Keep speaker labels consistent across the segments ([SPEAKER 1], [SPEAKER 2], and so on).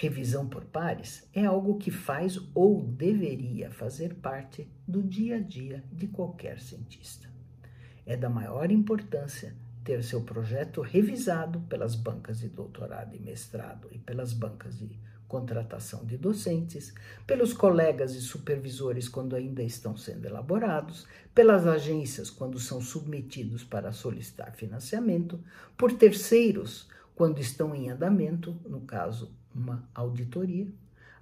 [SPEAKER 1] revisão por pares é algo que faz ou deveria fazer parte do dia a dia de qualquer cientista. É da maior importância ter seu projeto revisado pelas bancas de doutorado e mestrado e pelas bancas de contratação de docentes, pelos colegas e supervisores quando ainda estão sendo elaborados, pelas agências quando são submetidos para solicitar financiamento, por terceiros quando estão em andamento, no caso, uma auditoria.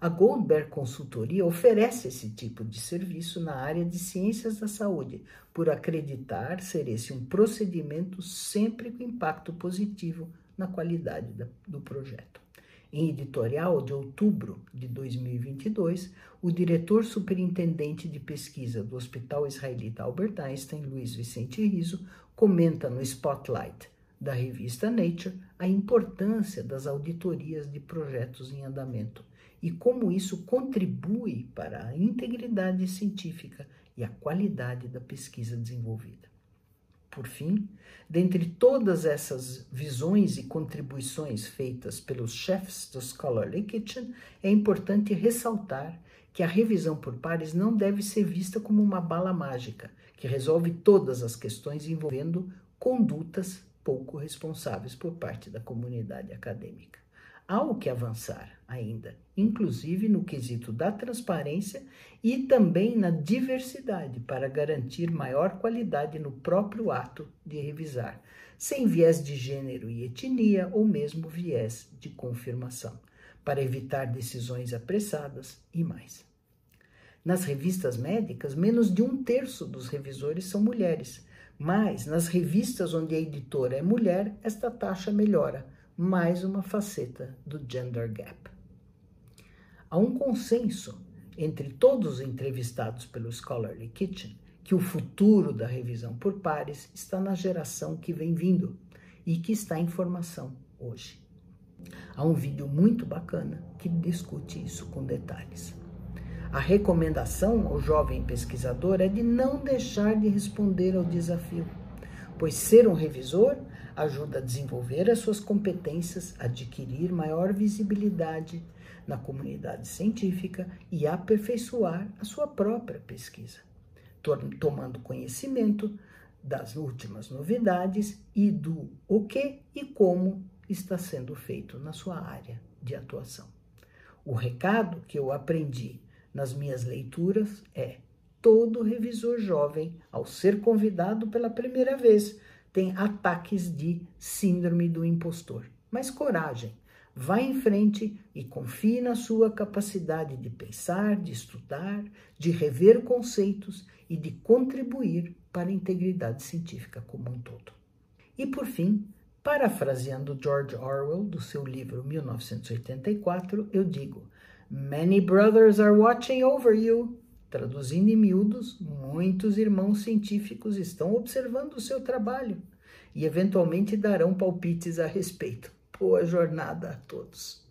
[SPEAKER 1] A Goldberg Consultoria oferece esse tipo de serviço na área de ciências da saúde, por acreditar ser esse um procedimento sempre com impacto positivo na qualidade do projeto. Em editorial de outubro de 2022, o diretor superintendente de pesquisa do Hospital Israelita Albert Einstein, Luiz Vicente Riso, comenta no Spotlight da revista Nature a importância das auditorias de projetos em andamento e como isso contribui para a integridade científica e a qualidade da pesquisa desenvolvida. Por fim, dentre todas essas visões e contribuições feitas pelos chefs do Scholarly Kitchen, é importante ressaltar que a revisão por pares não deve ser vista como uma bala mágica que resolve todas as questões envolvendo condutas pouco responsáveis por parte da comunidade acadêmica. Há o que avançar ainda, inclusive no quesito da transparência e também na diversidade, para garantir maior qualidade no próprio ato de revisar, sem viés de gênero e etnia ou mesmo viés de confirmação, para evitar decisões apressadas e mais. Nas revistas médicas, menos de um terço dos revisores são mulheres, mas nas revistas onde a editora é mulher, esta taxa melhora, mais uma faceta do gender gap. Há um consenso entre todos os entrevistados pelo Scholarly Kitchen que o futuro da revisão por pares está na geração que vem vindo e que está em formação hoje. Há um vídeo muito bacana que discute isso com detalhes. A recomendação ao jovem pesquisador é de não deixar de responder ao desafio, pois ser um revisor ajuda a desenvolver as suas competências, adquirir maior visibilidade na comunidade científica e aperfeiçoar a sua própria pesquisa, tomando conhecimento das últimas novidades e do o que e como está sendo feito na sua área de atuação. O recado que eu aprendi nas minhas leituras é: todo revisor jovem, ao ser convidado pela primeira vez, tem ataques de síndrome do impostor. Mas coragem, vá em frente e confie na sua capacidade de pensar, de estudar, de rever conceitos e de contribuir para a integridade científica como um todo. E por fim, parafraseando George Orwell do seu livro 1984, eu digo: Many brothers are watching over you. Traduzindo em miúdos, muitos irmãos científicos estão observando o seu trabalho e eventualmente darão palpites a respeito. Boa jornada a todos.